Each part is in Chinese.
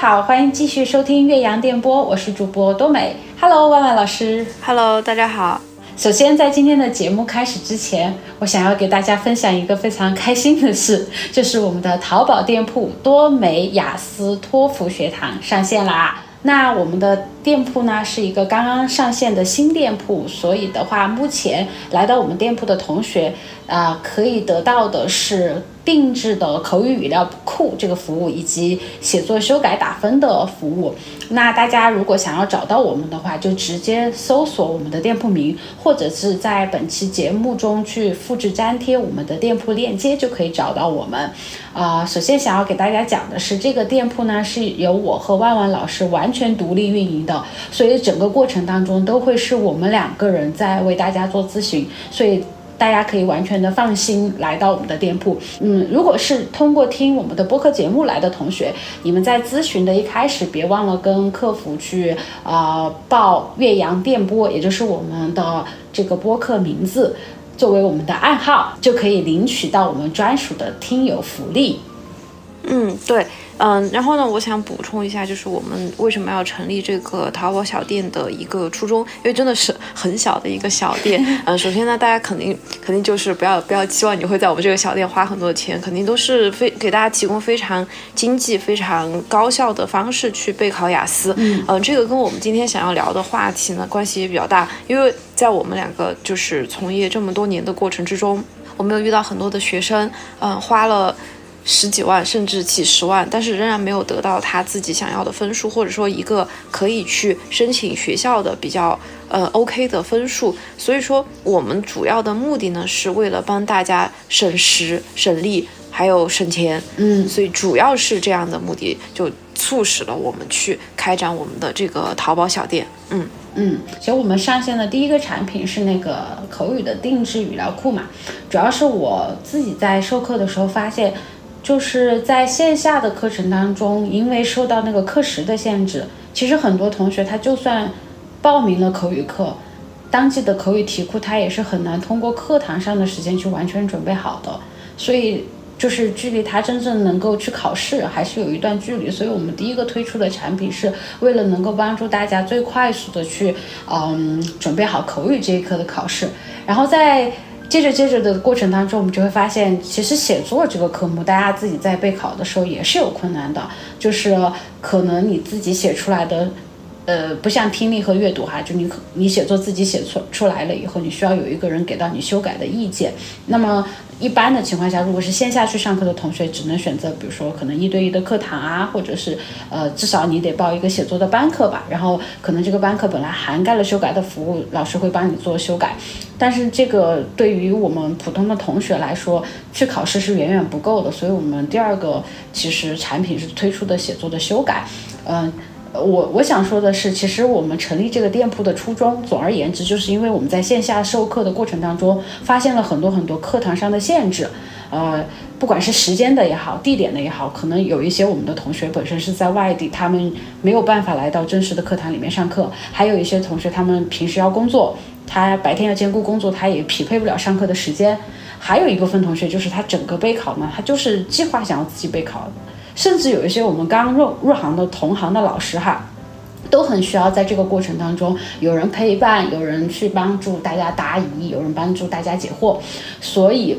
好，欢迎继续收听岳阳电波，我是主播多美。Hello，万万老师。Hello，大家好。首先，在今天的节目开始之前，我想要给大家分享一个非常开心的事，就是我们的淘宝店铺多美雅思托福学堂上线啦。那我们的店铺呢是一个刚刚上线的新店铺，所以的话，目前来到我们店铺的同学，啊、可以得到的是定制的口语语料库这个服务，以及写作修改打分的服务。那大家如果想要找到我们的话，就直接搜索我们的店铺名，或者是在本期节目中去复制粘贴我们的店铺链接，就可以找到我们。啊、首先想要给大家讲的是，这个店铺呢是由我和万万老师完全独立运营的，所以整个过程当中都会是我们两个人在为大家做咨询，所以。大家可以完全的放心来到我们的店铺。嗯，如果是通过听我们的播客节目来的同学，你们在咨询的一开始，别忘了跟客服去啊、报岳阳电波，也就是我们的这个播客名字。作为我们的暗号，就可以领取到我们专属的听友福利。嗯，对，嗯，然后呢，我想补充一下，就是我们为什么要成立这个淘宝小店的一个初衷，因为真的是很小的一个小店。嗯，首先呢，大家肯定肯定就是不要不要期望你会在我们这个小店花很多的钱，肯定都是非给大家提供非常经济、非常高效的方式去备考雅思。嗯，这个跟我们今天想要聊的话题呢关系也比较大，因为在我们两个就是从业这么多年的过程之中，我们有遇到很多的学生，嗯，花了。十几万甚至几十万，但是仍然没有得到他自己想要的分数，或者说一个可以去申请学校的比较呃 OK 的分数。所以说，我们主要的目的呢，是为了帮大家省时、省力，还有省钱。嗯所以主要是这样的目的，就促使了我们去开展我们的这个淘宝小店。嗯。嗯，其实我们上线的第一个产品是那个口语的定制语料库嘛，主要是我自己在授课的时候发现，就是在线下的课程当中，因为受到那个课时的限制，其实很多同学他就算报名了口语课，当季的口语题库他也是很难通过课堂上的时间去完全准备好的，所以。就是距离他真正能够去考试还是有一段距离，所以我们第一个推出的产品是为了能够帮助大家最快速的去嗯准备好口语这一科的考试，然后在接着接着的过程当中，我们就会发现，其实写作这个科目，大家自己在备考的时候也是有困难的，就是可能你自己写出来的。呃，不像听力和阅读哈，就你可你写作自己写出出来了以后，你需要有一个人给到你修改的意见。那么一般的情况下，如果是线下去上课的同学，只能选择比如说可能一对一的课堂啊，或者是呃至少你得报一个写作的班课吧。然后可能这个班课本来涵盖了修改的服务，老师会帮你做修改。但是这个对于我们普通的同学来说，去考试是远远不够的。所以我们第二个其实产品是推出的写作的修改，嗯、我我想说的是，其实我们成立这个店铺的初衷，总而言之，就是因为我们在线下授课的过程当中，发现了很多很多课堂上的限制，呃，不管是时间的也好，地点的也好，可能有一些我们的同学本身是在外地，他们没有办法来到真实的课堂里面上课，还有一些同学他们平时要工作，他白天要兼顾工作，他也匹配不了上课的时间。还有一部分同学就是他整个备考呢，他就是计划想要自己备考，甚至有一些我们刚入入行的同行的老师哈，都很需要在这个过程当中有人陪伴，有人去帮助大家答疑，有人帮助大家解惑，所以。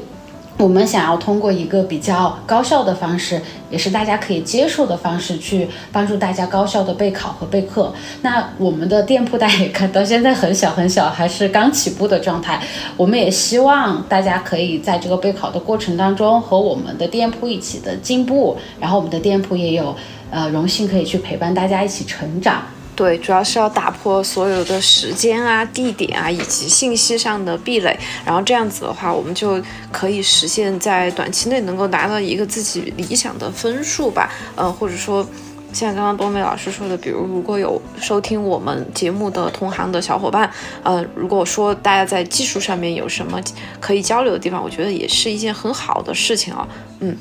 我们想要通过一个比较高效的方式，也是大家可以接受的方式，去帮助大家高效的备考和备课。那我们的店铺 大家也看到，现在很小很小，还是刚起步的状态。我们也希望大家可以在这个备考的过程当中和我们的店铺一起的进步，然后我们的店铺也有呃荣幸可以去陪伴大家一起成长。对，主要是要打破所有的时间啊、地点啊以及信息上的壁垒，然后这样子的话，我们就可以实现在短期内能够达到一个自己理想的分数吧。呃，或者说，像刚刚多美老师说的，比如如果有收听我们节目的同行的小伙伴，呃，如果说大家在技术上面有什么可以交流的地方，我觉得也是一件很好的事情啊。嗯。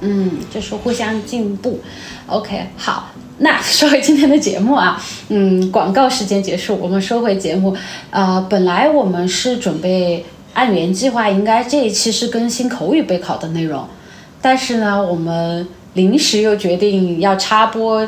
嗯，就是互相进步。OK，好，那说回今天的节目啊，嗯，广告时间结束，我们说回节目。呃，本来我们是准备按原计划，应该这一期是更新口语备考的内容，但是呢，我们临时又决定要插播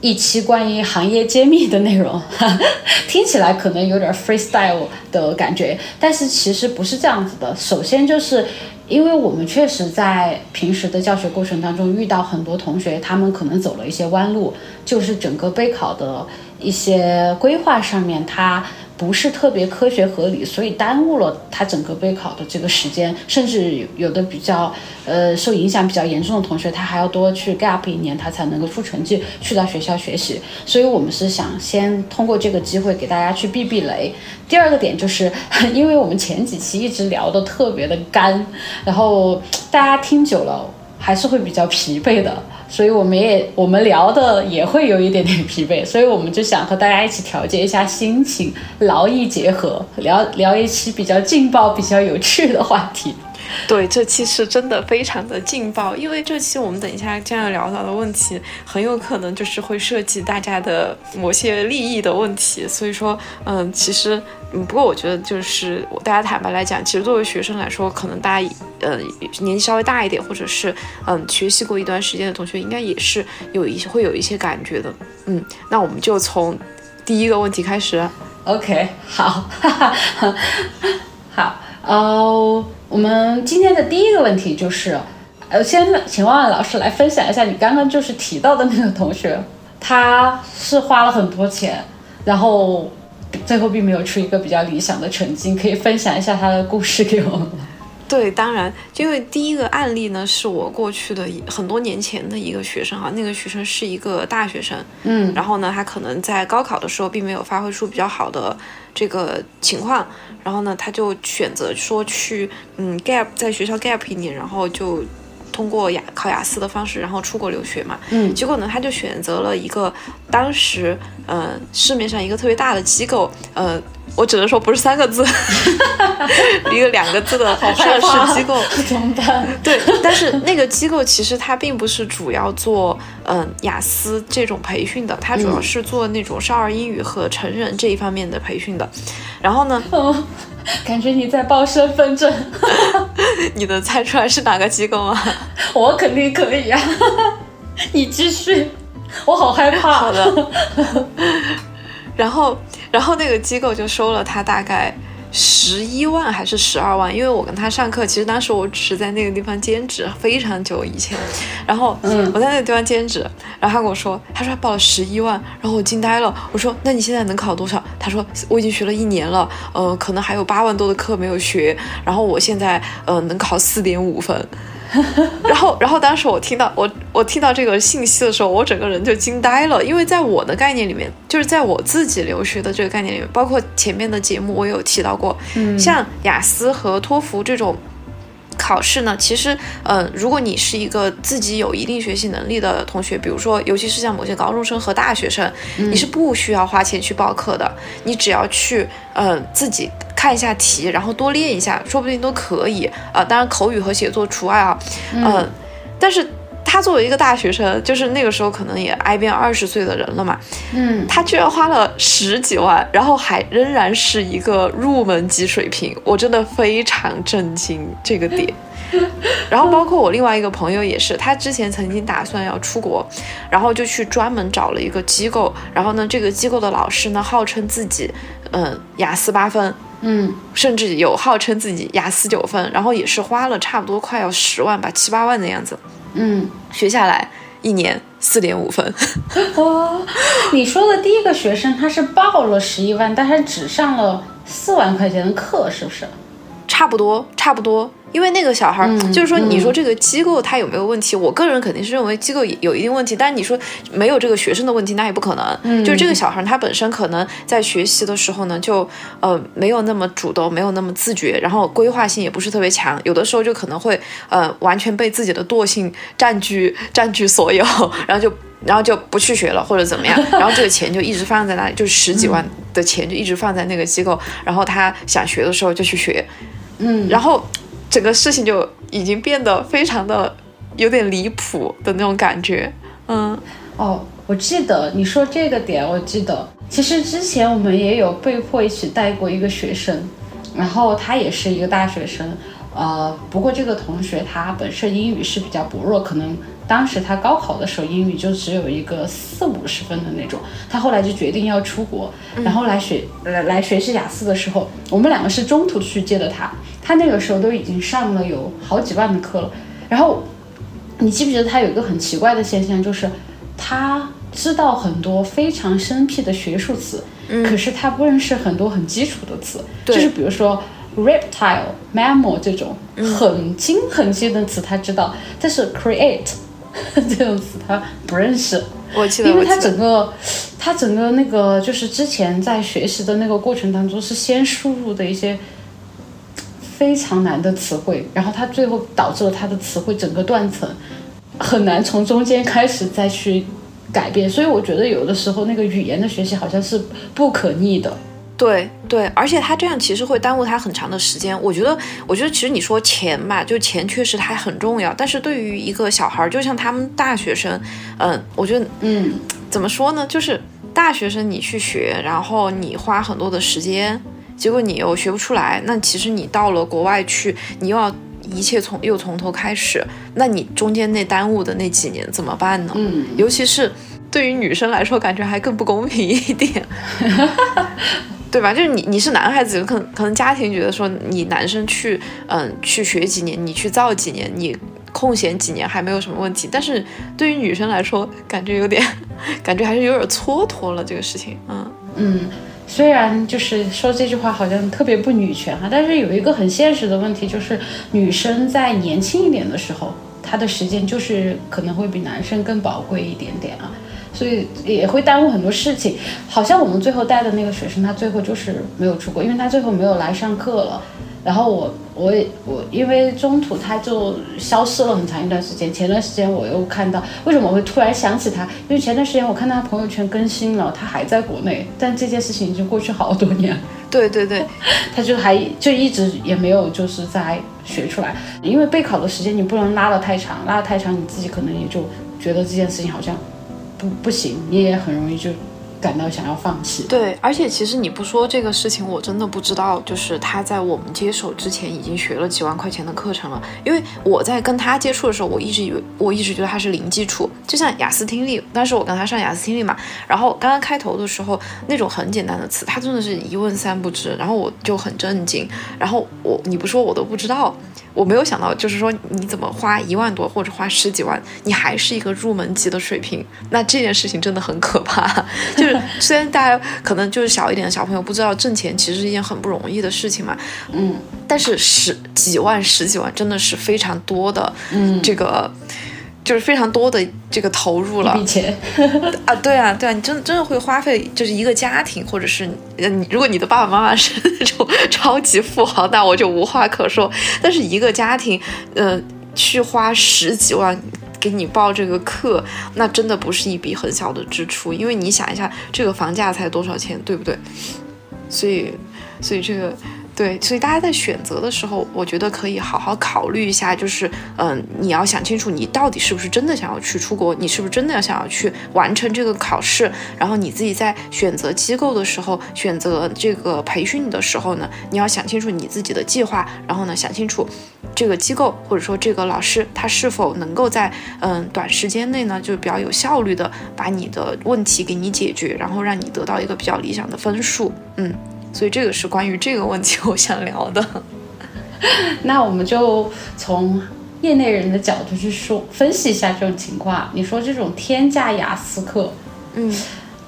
一期关于行业揭秘的内容，听起来可能有点 freestyle 的感觉，但是其实不是这样子的。首先就是因为我们确实在平时的教学过程当中遇到很多同学，他们可能走了一些弯路，就是整个备考的一些规划上面，他。不是特别科学合理，所以耽误了他整个备考的这个时间，甚至有的比较呃受影响比较严重的同学，他还要多去 gap 一年，他才能够出成绩去到学校学习。所以我们是想先通过这个机会给大家去避避雷。第二个点就是，因为我们前几期一直聊的特别的干，然后大家听久了还是会比较疲惫的。所以我们也我们聊的也会有一点点疲惫，所以我们就想和大家一起调节一下心情，劳逸结合，聊聊一期比较劲爆、比较有趣的话题。对，这期是真的非常的劲爆，因为这期我们等一下将要聊到的问题，很有可能就是会涉及大家的某些利益的问题，所以说，嗯，其实。嗯，不过我觉得就是大家坦白来讲，其实作为学生来说，可能大家呃年纪稍微大一点，或者是嗯学习过一段时间的同学，应该也是有一些会有一些感觉的。嗯，那我们就从第一个问题开始。OK，好，哈 哈好，呃，我们今天的第一个问题就是，呃，先请万万老师来分享一下你刚刚就是提到的那个同学，他是花了很多钱，然后。最后并没有出一个比较理想的成绩，可以分享一下他的故事给我们吗？对，当然，因为第一个案例呢是我过去的很多年前的一个学生哈，那个学生是一个大学生，嗯，然后呢，他可能在高考的时候并没有发挥出比较好的这个情况，然后呢，他就选择说去嗯 gap 在学校 gap 一年，然后就。通过雅考雅思的方式，然后出国留学嘛，嗯，结果呢，他就选择了一个当时，呃，市面上一个特别大的机构，呃，我只能说不是三个字，一个两个字的上市机构，怎么办？对，但是那个机构其实它并不是主要做，嗯，雅思这种培训的，它主要是做那种少儿英语和成人这一方面的培训的，然后呢？感觉你在报身份证，你能猜出来是哪个机构吗？我肯定可以啊，你继续，我好害怕。好的，然后，然后那个机构就收了他大概。十一万还是十二万？因为我跟他上课，其实当时我只是在那个地方兼职，非常久以前。然后，嗯，我在那个地方兼职，然后他跟我说，他说他报了十一万，然后我惊呆了。我说，那你现在能考多少？他说，我已经学了一年了，呃，可能还有八万多的课没有学，然后我现在呃能考四点五分。然后，然后当时我听到我我听到这个信息的时候，我整个人就惊呆了，因为在我的概念里面，就是在我自己留学的这个概念里面，包括前面的节目我有提到过，嗯，像雅思和托福这种考试呢，其实，嗯，如果你是一个自己有一定学习能力的同学，比如说，尤其是像某些高中生和大学生，你是不需要花钱去报课的，你只要去，嗯，自己。看一下题，然后多练一下，说不定都可以啊。当然口语和写作除外啊。嗯，但是他作为一个大学生，就是那个时候可能也挨边二十岁的人了嘛。嗯，他居然花了十几万，然后还仍然是一个入门级水平，我真的非常震惊这个点。然后包括我另外一个朋友也是，他之前曾经打算要出国，然后就去专门找了一个机构，然后呢，这个机构的老师呢号称自己，嗯，雅思八分。嗯，甚至有号称自己雅思九分，然后也是花了差不多快要十万吧，七八万的样子。嗯，学下来一年四点五分。哦，你说的第一个学生他是报了十一万，但是只上了四万块钱的课，是不是？差不多，差不多。因为那个小孩儿，就是说，你说这个机构他有没有问题？我个人肯定是认为机构有一定问题。但是你说没有这个学生的问题，那也不可能。就是这个小孩儿他本身可能在学习的时候呢，就呃没有那么主动，没有那么自觉，然后规划性也不是特别强。有的时候就可能会呃完全被自己的惰性占据占据所有，然后就然后就不去学了或者怎么样。然后这个钱就一直放在那里，就是十几万的钱就一直放在那个机构。然后他想学的时候就去学，嗯，然后。整个事情就已经变得非常的有点离谱的那种感觉，嗯，哦，我记得你说这个点，我记得其实之前我们也有被迫一起带过一个学生，然后他也是一个大学生，呃，不过这个同学他本身英语是比较薄弱，可能当时他高考的时候英语就只有一个四五十分的那种。他后来就决定要出国，然后来学来来学习雅思的时候，我们两个是中途去接的他。他那个时候都已经上了有好几万的课了。然后你记不记得他有一个很奇怪的现象，就是他知道很多非常生僻的学术词，可是他不认识很多很基础的词，就是比如说。reptile、mammal 这种很精很精的词他知道，但是 create 这种词他不认识。我记得，因为他整个他整个那个就是之前在学习的那个过程当中是先输入的一些非常难的词汇，然后他最后导致了他的词汇整个断层，很难从中间开始再去改变。所以我觉得有的时候那个语言的学习好像是不可逆的。对对，而且他这样其实会耽误他很长的时间。我觉得，我觉得其实你说钱嘛，就钱确实它很重要。但是对于一个小孩儿，就像他们大学生，嗯，我觉得，嗯，怎么说呢？就是大学生你去学，然后你花很多的时间，结果你又学不出来。那其实你到了国外去，你又要一切从又从头开始，那你中间那耽误的那几年怎么办呢？嗯，尤其是对于女生来说，感觉还更不公平一点。对吧？就是你，你是男孩子，可能可能家庭觉得说你男生去，嗯，去学几年，你去造几年，你空闲几年还没有什么问题。但是对于女生来说，感觉有点，感觉还是有点蹉跎了这个事情。嗯嗯，虽然就是说这句话好像特别不女权哈，但是有一个很现实的问题，就是女生在年轻一点的时候，她的时间就是可能会比男生更宝贵一点点啊。所以也会耽误很多事情，好像我们最后带的那个学生，他最后就是没有出国，因为他最后没有来上课了。然后我我也我因为中途他就消失了很长一段时间。前段时间我又看到，为什么我会突然想起他？因为前段时间我看到他朋友圈更新了，他还在国内，但这件事情已经过去好多年。对 对对，他就还就一直也没有就是在学出来，因为备考的时间你不能拉得太长，拉得太长你自己可能也就觉得这件事情好像。不不行，你也很容易就感到想要放弃。对，而且其实你不说这个事情，我真的不知道，就是他在我们接手之前已经学了几万块钱的课程了。因为我在跟他接触的时候，我一直以为，我一直觉得他是零基础，就像雅思听力。当时我跟他上雅思听力嘛，然后刚刚开头的时候，那种很简单的词，他真的是一问三不知，然后我就很震惊。然后我你不说我都不知道。我没有想到，就是说你怎么花一万多或者花十几万，你还是一个入门级的水平，那这件事情真的很可怕。就是虽然大家可能就是小一点的小朋友不知道挣钱其实是一件很不容易的事情嘛，嗯，但是十几万、十几万真的是非常多的，嗯，这个。就是非常多的这个投入了，一笔钱 啊，对啊，对啊，你真真的会花费，就是一个家庭，或者是你，如果你的爸爸妈妈是那种 超级富豪，那我就无话可说。但是一个家庭，呃，去花十几万给你报这个课，那真的不是一笔很小的支出，因为你想一下，这个房价才多少钱，对不对？所以，所以这个。对，所以大家在选择的时候，我觉得可以好好考虑一下，就是，嗯，你要想清楚，你到底是不是真的想要去出国，你是不是真的要想要去完成这个考试，然后你自己在选择机构的时候，选择这个培训的时候呢，你要想清楚你自己的计划，然后呢，想清楚这个机构或者说这个老师他是否能够在嗯短时间内呢，就比较有效率的把你的问题给你解决，然后让你得到一个比较理想的分数，嗯。所以这个是关于这个问题 我想聊的，那我们就从业内人的角度去说分析一下这种情况。你说这种天价雅思课，嗯，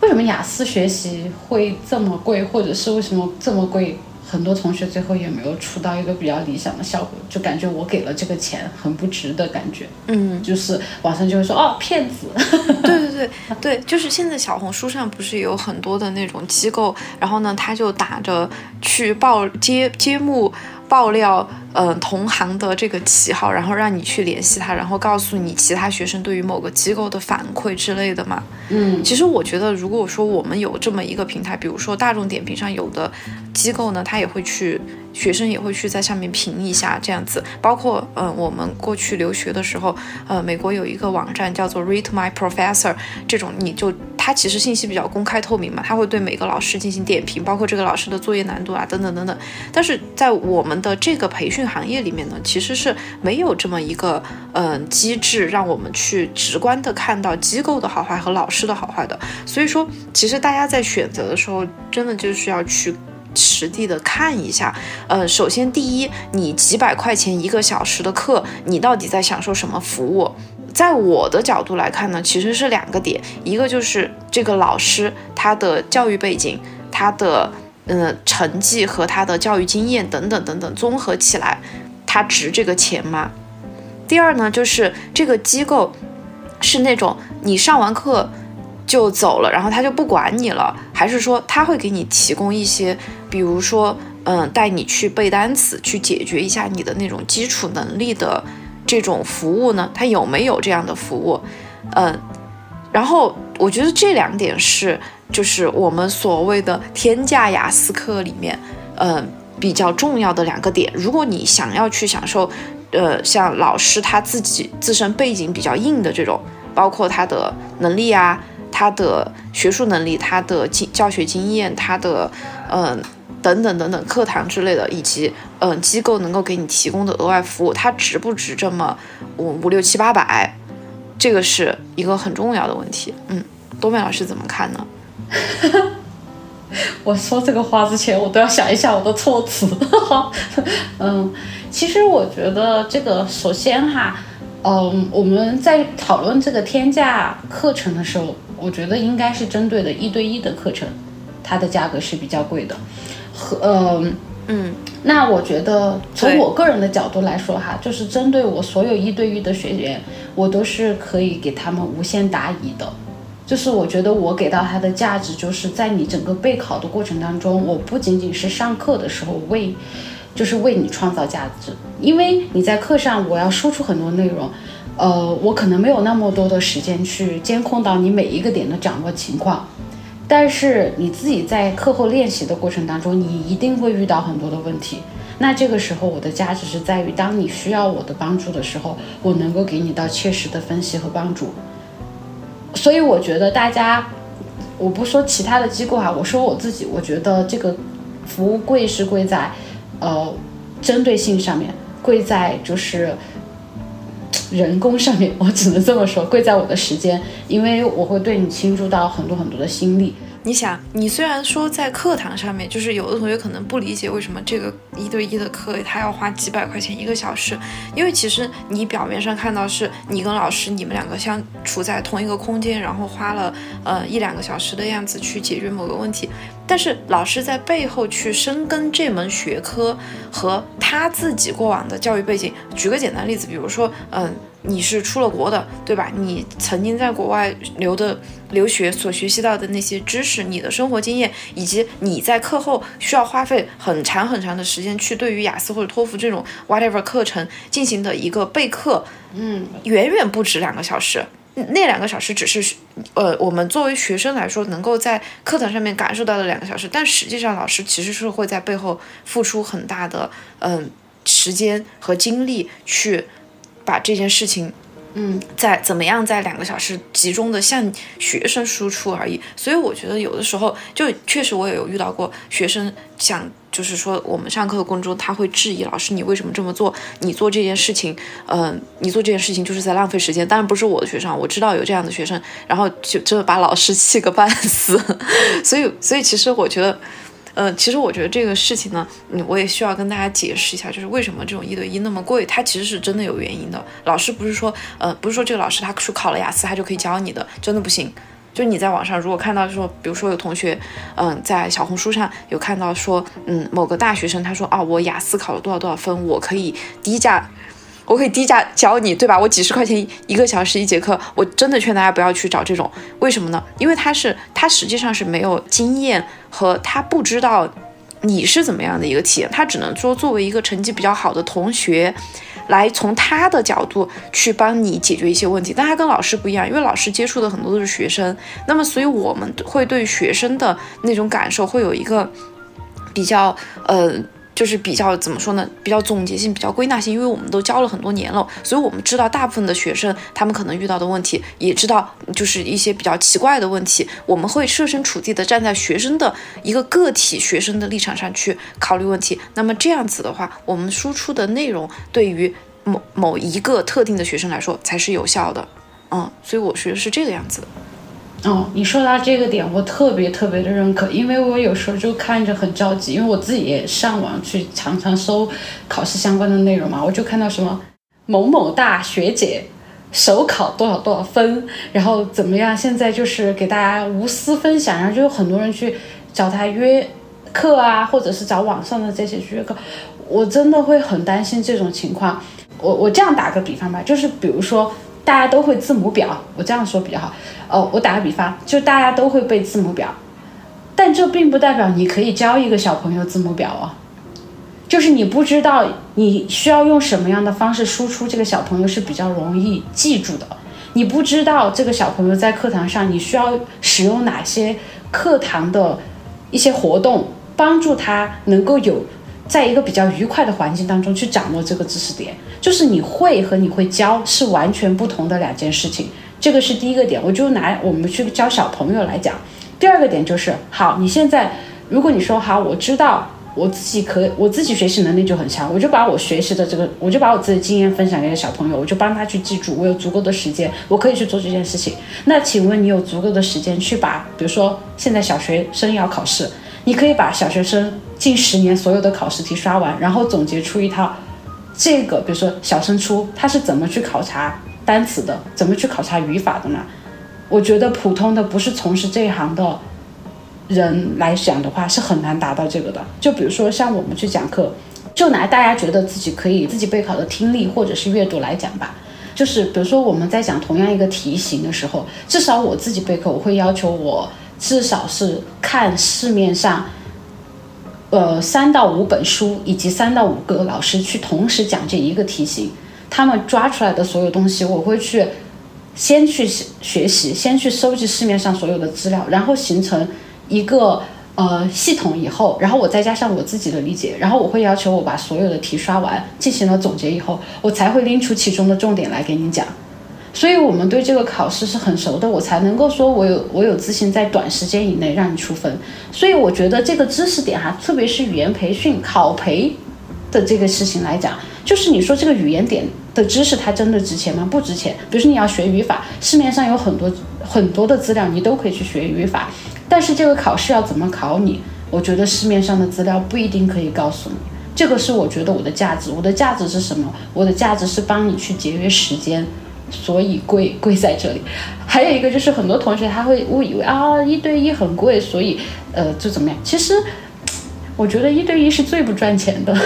为什么雅思学习会这么贵，或者是为什么这么贵？很多同学最后也没有出到一个比较理想的效果，就感觉我给了这个钱很不值的感觉。嗯，就是网上就会说哦骗子。对对对对，就是现在小红书上不是有很多的那种机构，然后呢他就打着去报揭揭幕。爆料，嗯，同行的这个旗号，然后让你去联系他，然后告诉你其他学生对于某个机构的反馈之类的嘛。嗯，其实我觉得，如果说我们有这么一个平台，比如说大众点评上有的机构呢，他也会去，学生也会去在上面评一下这样子。包括，嗯，我们过去留学的时候，呃，美国有一个网站叫做 Read My Professor，这种你就。它其实信息比较公开透明嘛，它会对每个老师进行点评，包括这个老师的作业难度啊，等等等等。但是在我们的这个培训行业里面呢，其实是没有这么一个嗯机制，让我们去直观的看到机构的好坏和老师的好坏的。所以说，其实大家在选择的时候，真的就是要去。实地的看一下，呃，首先第一，你几百块钱一个小时的课，你到底在享受什么服务？在我的角度来看呢，其实是两个点，一个就是这个老师他的教育背景、他的嗯成绩和他的教育经验等等等等综合起来，他值这个钱吗？第二呢，就是这个机构是那种你上完课。就走了，然后他就不管你了，还是说他会给你提供一些，比如说，嗯，带你去背单词，去解决一下你的那种基础能力的这种服务呢？他有没有这样的服务？嗯，然后我觉得这两点是，就是我们所谓的天价雅思课里面，嗯，比较重要的两个点。如果你想要去享受，呃，像老师他自己自身背景比较硬的这种，包括他的能力啊。他的学术能力、他的经教学经验、他的嗯等等等等课堂之类的，以及嗯机构能够给你提供的额外服务，它值不值这么五五六七八百？这个是一个很重要的问题。嗯，多美老师怎么看呢？我说这个话之前，我都要想一下我的措辞。嗯，其实我觉得这个首先哈，嗯，我们在讨论这个天价课程的时候。我觉得应该是针对的一对一的课程，它的价格是比较贵的，和呃嗯，那我觉得从我个人的角度来说哈，就是针对我所有一对一的学员，我都是可以给他们无限答疑的，就是我觉得我给到他的价值，就是在你整个备考的过程当中，我不仅仅是上课的时候为，就是为你创造价值，因为你在课上我要输出很多内容。呃，我可能没有那么多的时间去监控到你每一个点的掌握情况，但是你自己在课后练习的过程当中，你一定会遇到很多的问题。那这个时候，我的价值是在于，当你需要我的帮助的时候，我能够给你到切实的分析和帮助。所以我觉得大家，我不说其他的机构哈，我说我自己，我觉得这个服务贵是贵在，呃，针对性上面，贵在就是。人工上面，我只能这么说，贵在我的时间，因为我会对你倾注到很多很多的心力。你想，你虽然说在课堂上面，就是有的同学可能不理解为什么这个一对一的课他要花几百块钱一个小时，因为其实你表面上看到是你跟老师你们两个相处在同一个空间，然后花了呃一两个小时的样子去解决某个问题，但是老师在背后去深耕这门学科和他自己过往的教育背景。举个简单例子，比如说，嗯。你是出了国的，对吧？你曾经在国外留的留学所学习到的那些知识，你的生活经验，以及你在课后需要花费很长很长的时间去对于雅思或者托福这种 whatever 课程进行的一个备课，嗯，远远不止两个小时。那两个小时只是，呃，我们作为学生来说，能够在课堂上面感受到的两个小时，但实际上老师其实是会在背后付出很大的，嗯，时间和精力去。把这件事情，嗯，在怎么样在两个小时集中的向学生输出而已。所以我觉得有的时候就确实我也有遇到过学生想，就是说我们上课的过程中他会质疑老师你为什么这么做？你做这件事情，嗯，你做这件事情就是在浪费时间。当然不是我的学生，我知道有这样的学生，然后就真的把老师气个半死。所以，所以其实我觉得。嗯，其实我觉得这个事情呢，嗯，我也需要跟大家解释一下，就是为什么这种一对一那么贵，它其实是真的有原因的。老师不是说，呃，不是说这个老师他去考了雅思，他就可以教你的，真的不行。就你在网上如果看到说，比如说有同学，嗯，在小红书上有看到说，嗯，某个大学生他说，啊，我雅思考了多少多少分，我可以低价。我可以低价教你，对吧？我几十块钱一个小时一节课，我真的劝大家不要去找这种。为什么呢？因为他是他实际上是没有经验和他不知道你是怎么样的一个体验，他只能说作为一个成绩比较好的同学，来从他的角度去帮你解决一些问题。但他跟老师不一样，因为老师接触的很多都是学生，那么所以我们会对学生的那种感受会有一个比较呃。就是比较怎么说呢？比较总结性、比较归纳性，因为我们都教了很多年了，所以我们知道大部分的学生他们可能遇到的问题，也知道就是一些比较奇怪的问题，我们会设身处地的站在学生的一个个体学生的立场上去考虑问题。那么这样子的话，我们输出的内容对于某某一个特定的学生来说才是有效的。嗯，所以我觉得是这个样子。哦，你说到这个点，我特别特别的认可，因为我有时候就看着很着急，因为我自己也上网去常常搜考试相关的内容嘛，我就看到什么某某大学姐首考多少多少分，然后怎么样，现在就是给大家无私分享，然后就有很多人去找他约课啊，或者是找网上的这些去约课，我真的会很担心这种情况。我我这样打个比方吧，就是比如说。大家都会字母表，我这样说比较好。哦，我打个比方，就大家都会背字母表，但这并不代表你可以教一个小朋友字母表哦。就是你不知道你需要用什么样的方式输出，这个小朋友是比较容易记住的。你不知道这个小朋友在课堂上你需要使用哪些课堂的一些活动，帮助他能够有。在一个比较愉快的环境当中去掌握这个知识点，就是你会和你会教是完全不同的两件事情。这个是第一个点，我就拿我们去教小朋友来讲。第二个点就是，好，你现在如果你说好，我知道我自己可我自己学习能力就很强，我就把我学习的这个，我就把我自己的经验分享给小朋友，我就帮他去记住，我有足够的时间，我可以去做这件事情。那请问你有足够的时间去把，比如说现在小学生要考试。你可以把小学生近十年所有的考试题刷完，然后总结出一套，这个比如说小升初他是怎么去考察单词的，怎么去考察语法的呢？我觉得普通的不是从事这一行的人来讲的话，是很难达到这个的。就比如说像我们去讲课，就拿大家觉得自己可以自己备考的听力或者是阅读来讲吧，就是比如说我们在讲同样一个题型的时候，至少我自己备课，我会要求我。至少是看市面上，呃，三到五本书以及三到五个老师去同时讲这一个题型，他们抓出来的所有东西，我会去先去学习，先去收集市面上所有的资料，然后形成一个呃系统以后，然后我再加上我自己的理解，然后我会要求我把所有的题刷完，进行了总结以后，我才会拎出其中的重点来给你讲。所以，我们对这个考试是很熟的，我才能够说，我有我有自信在短时间以内让你出分。所以，我觉得这个知识点哈，特别是语言培训考培的这个事情来讲，就是你说这个语言点的知识，它真的值钱吗？不值钱。比如说你要学语法，市面上有很多很多的资料，你都可以去学语法。但是这个考试要怎么考你？我觉得市面上的资料不一定可以告诉你。这个是我觉得我的价值。我的价值是什么？我的价值是帮你去节约时间。所以贵贵在这里，还有一个就是很多同学他会误以为啊一对一很贵，所以呃就怎么样？其实我觉得一对一是最不赚钱的，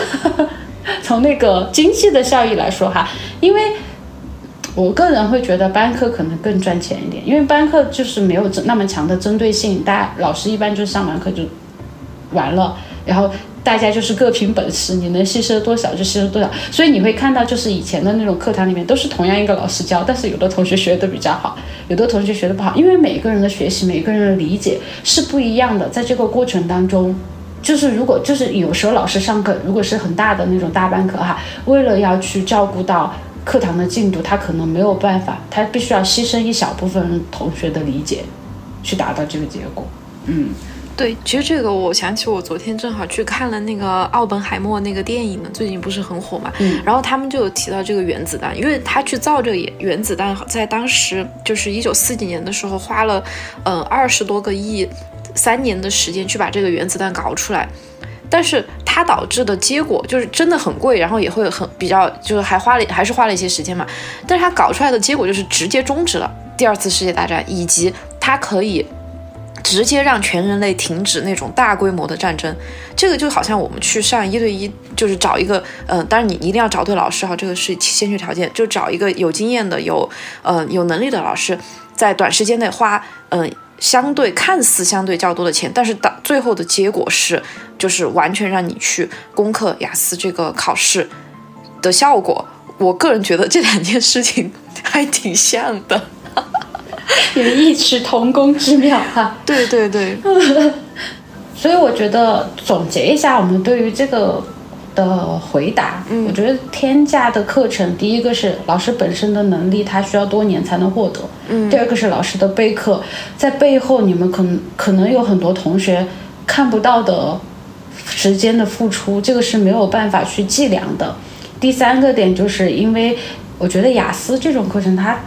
从那个经济的效益来说哈，因为我个人会觉得班课可能更赚钱一点，因为班课就是没有那么强的针对性，大家老师一般就上完课就完了，然后。大家就是各凭本事，你能吸收多少就吸收多少。所以你会看到，就是以前的那种课堂里面都是同样一个老师教，但是有的同学学的比较好，有的同学学的不好，因为每个人的学习、每个人的理解是不一样的。在这个过程当中，就是如果就是有时候老师上课，如果是很大的那种大班课哈，为了要去照顾到课堂的进度，他可能没有办法，他必须要牺牲一小部分同学的理解，去达到这个结果。嗯。对，其实这个我想起我昨天正好去看了那个奥本海默那个电影呢，最近不是很火嘛。嗯。然后他们就有提到这个原子弹，因为他去造这个原子弹，在当时就是一九四几年的时候，花了嗯二十多个亿，三年的时间去把这个原子弹搞出来。但是它导致的结果就是真的很贵，然后也会很比较，就是还花了还是花了一些时间嘛。但是它搞出来的结果就是直接终止了第二次世界大战，以及它可以。直接让全人类停止那种大规模的战争，这个就好像我们去上一对一，就是找一个，嗯，当然你一定要找对老师哈，这个是先决条件，就找一个有经验的、有，嗯，有能力的老师，在短时间内花，嗯，相对看似相对较多的钱，但是到最后的结果是，就是完全让你去攻克雅思这个考试的效果。我个人觉得这两件事情还挺像的。有异曲同工之妙哈，对对对，所以我觉得总结一下，我们对于这个的回答，我觉得天价的课程，第一个是老师本身的能力，他需要多年才能获得；第二个是老师的备课，在背后你们可能可能有很多同学看不到的时间的付出，这个是没有办法去计量的。第三个点就是因为我觉得雅思这种课程，它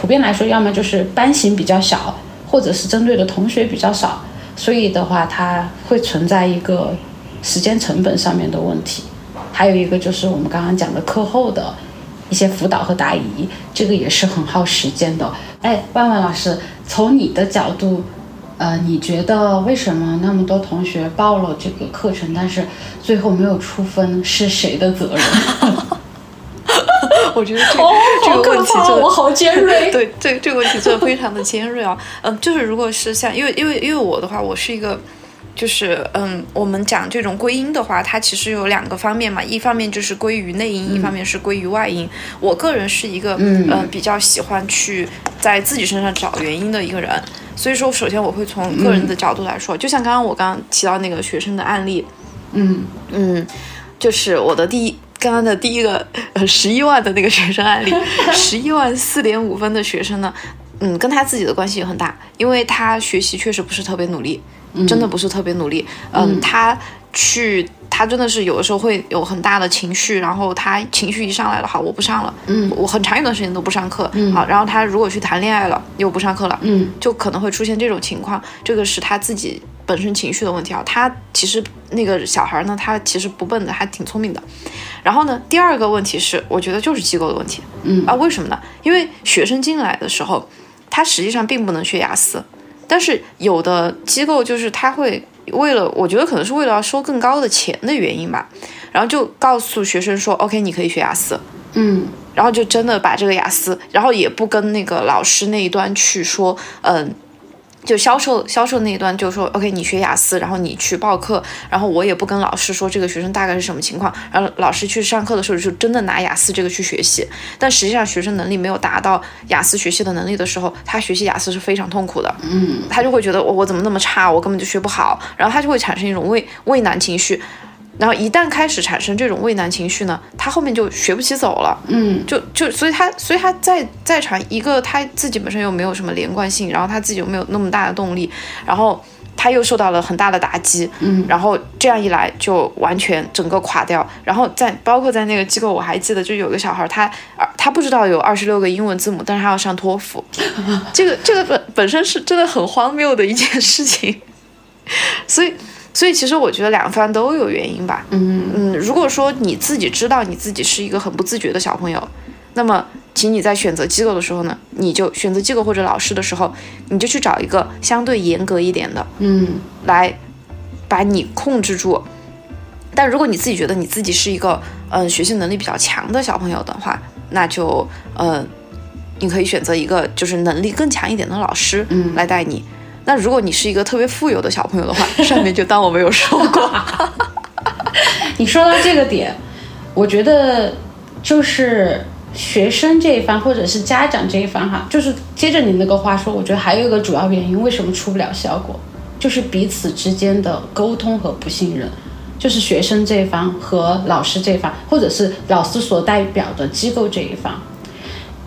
普遍来说，要么就是班型比较小，或者是针对的同学比较少，所以的话，它会存在一个。时间成本上面的问题，还有一个就是我们刚刚讲的课后的一些辅导和答疑，这个也是很耗时间的。哎，万万老师，从你的角度，呃，你觉得为什么那么多同学报了这个课程，但是最后没有出分，是谁的责任？我觉得这这个问题真的我好尖锐。对，这这个问题真的非常的尖锐啊。嗯，就是如果是像，因为因为因为我的话，我是一个。就是嗯，我们讲这种归因的话，它其实有两个方面嘛，一方面就是归于内因，一方面是归于外因。我个人是一个嗯比较喜欢去在自己身上找原因的一个人，所以说首先我会从个人的角度来说，就像刚刚我刚刚提到那个学生的案例，嗯嗯，就是我的第一刚刚的第一个呃十一万的那个学生案例，十一万四点五分的学生呢，嗯，跟他自己的关系也很大，因为他学习确实不是特别努力。真的不是特别努力，嗯，他去，他真的是有的时候会有很大的情绪，然后他情绪一上来了，好，我不上了，嗯，我很长一段时间都不上课，嗯，好，然后他如果去谈恋爱了，又不上课了，嗯，就可能会出现这种情况，这个是他自己本身情绪的问题啊。他其实那个小孩呢，他其实不笨的，还挺聪明的。然后呢，第二个问题是，我觉得就是机构的问题，嗯啊，为什么呢？因为学生进来的时候，他实际上并不能学雅思。但是有的机构就是他会为了，我觉得可能是为了要收更高的钱的原因吧，然后就告诉学生说，OK，你可以学雅思，嗯，然后就真的把这个雅思，然后也不跟那个老师那一端去说，嗯。就销售销售那一端就说，OK，你学雅思，然后你去报课，然后我也不跟老师说这个学生大概是什么情况，然后老师去上课的时候就真的拿雅思这个去学习，但实际上学生能力没有达到雅思学习的能力的时候，他学习雅思是非常痛苦的，嗯，他就会觉得我我怎么那么差，我根本就学不好，然后他就会产生一种畏畏难情绪。然后一旦开始产生这种畏难情绪呢，他后面就学不起走了。嗯，就就所以他所以他在在场一个他自己本身又没有什么连贯性，然后他自己又没有那么大的动力，然后他又受到了很大的打击。嗯，然后这样一来就完全整个垮掉。然后在包括在那个机构，我还记得就有个小孩，他他不知道有二十六个英文字母，但是他要上托福。这个这个本本身是真的很荒谬的一件事情，所以。所以其实我觉得两方都有原因吧。嗯嗯，如果说你自己知道你自己是一个很不自觉的小朋友，那么请你在选择机构的时候呢，你就选择机构或者老师的时候，你就去找一个相对严格一点的，嗯，来把你控制住。但如果你自己觉得你自己是一个嗯学习能力比较强的小朋友的话，那就呃，你可以选择一个就是能力更强一点的老师嗯来带你。那如果你是一个特别富有的小朋友的话，上面就当我没有说过。你说到这个点，我觉得就是学生这一方或者是家长这一方哈，就是接着你那个话说，我觉得还有一个主要原因，为什么出不了效果，就是彼此之间的沟通和不信任，就是学生这一方和老师这一方，或者是老师所代表的机构这一方，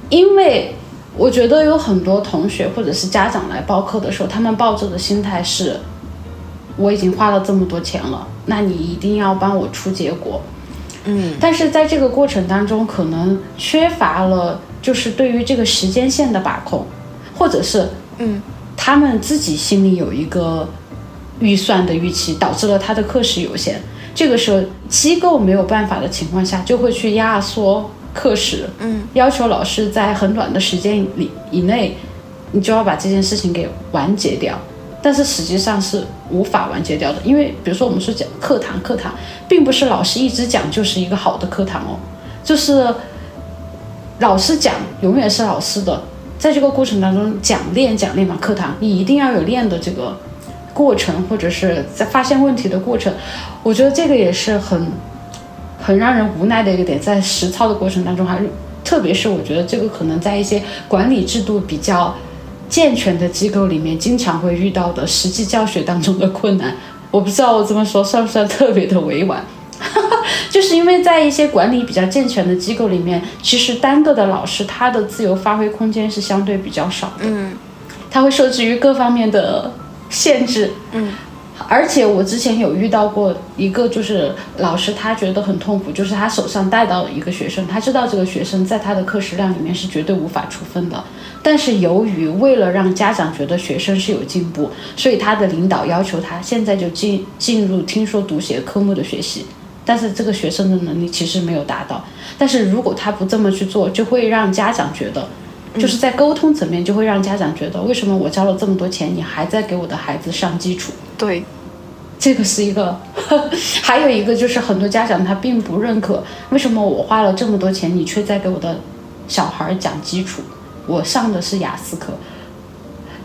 因为。我觉得有很多同学或者是家长来报课的时候，他们抱着的心态是：我已经花了这么多钱了，那你一定要帮我出结果。嗯，但是在这个过程当中，可能缺乏了就是对于这个时间线的把控，或者是嗯，他们自己心里有一个预算的预期，导致了他的课时有限。这个时候机构没有办法的情况下，就会去压缩。课时，嗯，要求老师在很短的时间里以内，你就要把这件事情给完结掉。但是实际上是无法完结掉的，因为比如说我们说讲课堂，课堂并不是老师一直讲就是一个好的课堂哦，就是老师讲永远是老师的，在这个过程当中讲练讲练嘛，课堂你一定要有练的这个过程，或者是在发现问题的过程，我觉得这个也是很。很让人无奈的一个点，在实操的过程当中，还是特别是我觉得这个可能在一些管理制度比较健全的机构里面，经常会遇到的实际教学当中的困难。我不知道我这么说算不算特别的委婉。就是因为在一些管理比较健全的机构里面，其实单个的老师他的自由发挥空间是相对比较少的，嗯他会受制于各方面的限制，嗯。而且我之前有遇到过一个，就是老师他觉得很痛苦，就是他手上带到了一个学生，他知道这个学生在他的课时量里面是绝对无法出分的，但是由于为了让家长觉得学生是有进步，所以他的领导要求他现在就进进入听说读写科目的学习，但是这个学生的能力其实没有达到，但是如果他不这么去做，就会让家长觉得。就是在沟通层面，就会让家长觉得，为什么我交了这么多钱，你还在给我的孩子上基础？对，这个是一个，还有一个就是很多家长他并不认可，为什么我花了这么多钱，你却在给我的小孩讲基础？我上的是雅思课，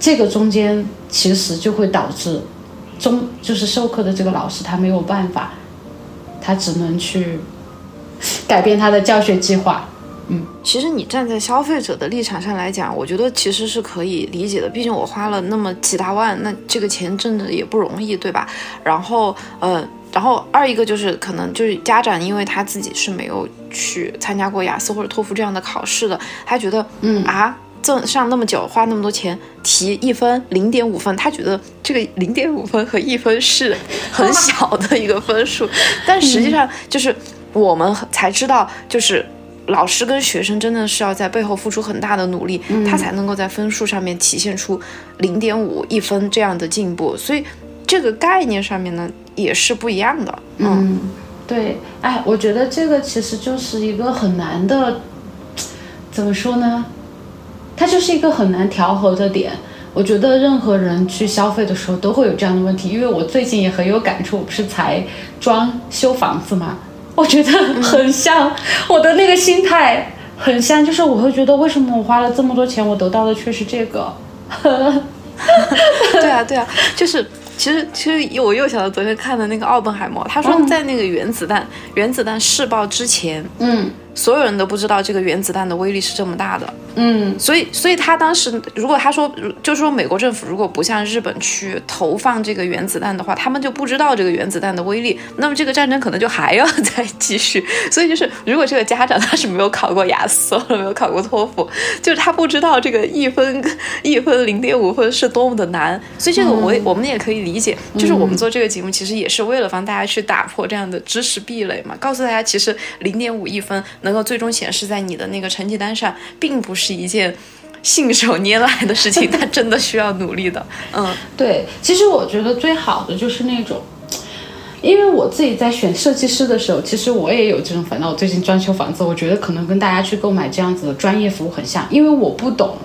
这个中间其实就会导致中就是授课的这个老师他没有办法，他只能去改变他的教学计划。嗯，其实你站在消费者的立场上来讲，我觉得其实是可以理解的。毕竟我花了那么几大万，那这个钱挣的也不容易，对吧？然后，呃，然后二一个就是可能就是家长，因为他自己是没有去参加过雅思或者托福这样的考试的，他觉得，嗯啊，挣上那么久，花那么多钱，提一分零点五分，他觉得这个零点五分和一分是很小的一个分数，但实际上就是我们才知道，就是。老师跟学生真的是要在背后付出很大的努力，他才能够在分数上面体现出零点五一分这样的进步，所以这个概念上面呢也是不一样的。嗯，对，哎，我觉得这个其实就是一个很难的，怎么说呢？它就是一个很难调和的点。我觉得任何人去消费的时候都会有这样的问题，因为我最近也很有感触，我不是才装修房子嘛。我觉得很像我的那个心态，很像，就是我会觉得为什么我花了这么多钱，我得到的却是这个。对啊，对啊，就是其实其实我又想到昨天看的那个奥本海默，他说在那个原子弹原子弹试爆之前，嗯。所有人都不知道这个原子弹的威力是这么大的，嗯，所以，所以他当时如果他说，就是说美国政府如果不向日本去投放这个原子弹的话，他们就不知道这个原子弹的威力，那么这个战争可能就还要再继续。所以就是，如果这个家长他是没有考过雅思或者没有考过托福，就是他不知道这个一分一分零点五分是多么的难。所以这个我我们也可以理解，就是我们做这个节目其实也是为了帮大家去打破这样的知识壁垒嘛，告诉大家其实零点五一分。能够最终显示在你的那个成绩单上，并不是一件信手拈来的事情，它真的需要努力的。嗯，对，其实我觉得最好的就是那种，因为我自己在选设计师的时候，其实我也有这种烦恼。我最近装修房子，我觉得可能跟大家去购买这样子的专业服务很像，因为我不懂，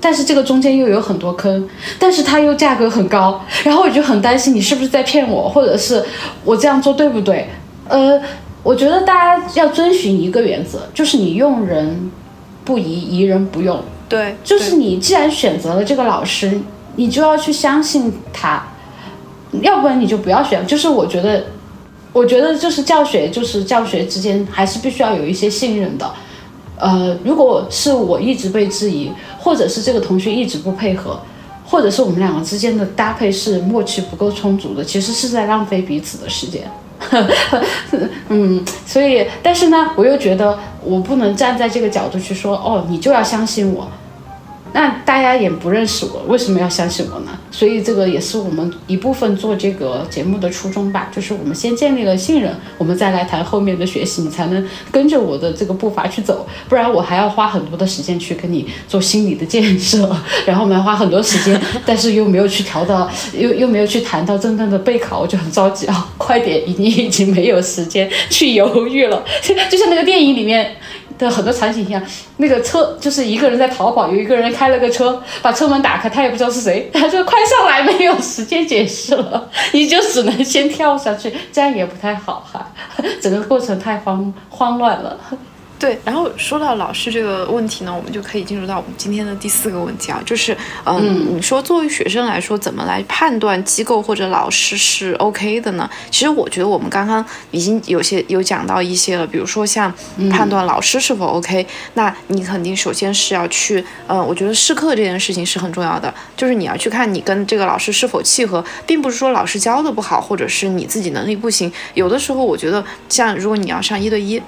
但是这个中间又有很多坑，但是它又价格很高，然后我就很担心你是不是在骗我，或者是我这样做对不对？呃。我觉得大家要遵循一个原则，就是你用人不疑，疑人不用。对，就是你既然选择了这个老师，你就要去相信他，要不然你就不要选。就是我觉得，我觉得就是教学，就是教学之间还是必须要有一些信任的。呃，如果是我一直被质疑，或者是这个同学一直不配合，或者是我们两个之间的搭配是默契不够充足的，其实是在浪费彼此的时间。嗯，所以，但是呢，我又觉得我不能站在这个角度去说，哦，你就要相信我。那大家也不认识我，为什么要相信我呢？所以这个也是我们一部分做这个节目的初衷吧，就是我们先建立了信任，我们再来谈后面的学习，你才能跟着我的这个步伐去走，不然我还要花很多的时间去跟你做心理的建设，然后我们要花很多时间，但是又没有去调到，又又没有去谈到真正的备考，我就很着急啊，快点，你已经没有时间去犹豫了，就像那个电影里面。的很多场景一样，那个车就是一个人在逃跑，有一个人开了个车，把车门打开，他也不知道是谁，他说快上来，没有时间解释了，你就只能先跳下去，这样也不太好哈，整个过程太慌慌乱了。对，然后说到老师这个问题呢，我们就可以进入到我们今天的第四个问题啊，就是，嗯，你说作为学生来说，怎么来判断机构或者老师是 OK 的呢？其实我觉得我们刚刚已经有些有讲到一些了，比如说像判断老师是否 OK，那你肯定首先是要去，呃，我觉得试课这件事情是很重要的，就是你要去看你跟这个老师是否契合，并不是说老师教的不好，或者是你自己能力不行，有的时候我觉得像如果你要上一对一。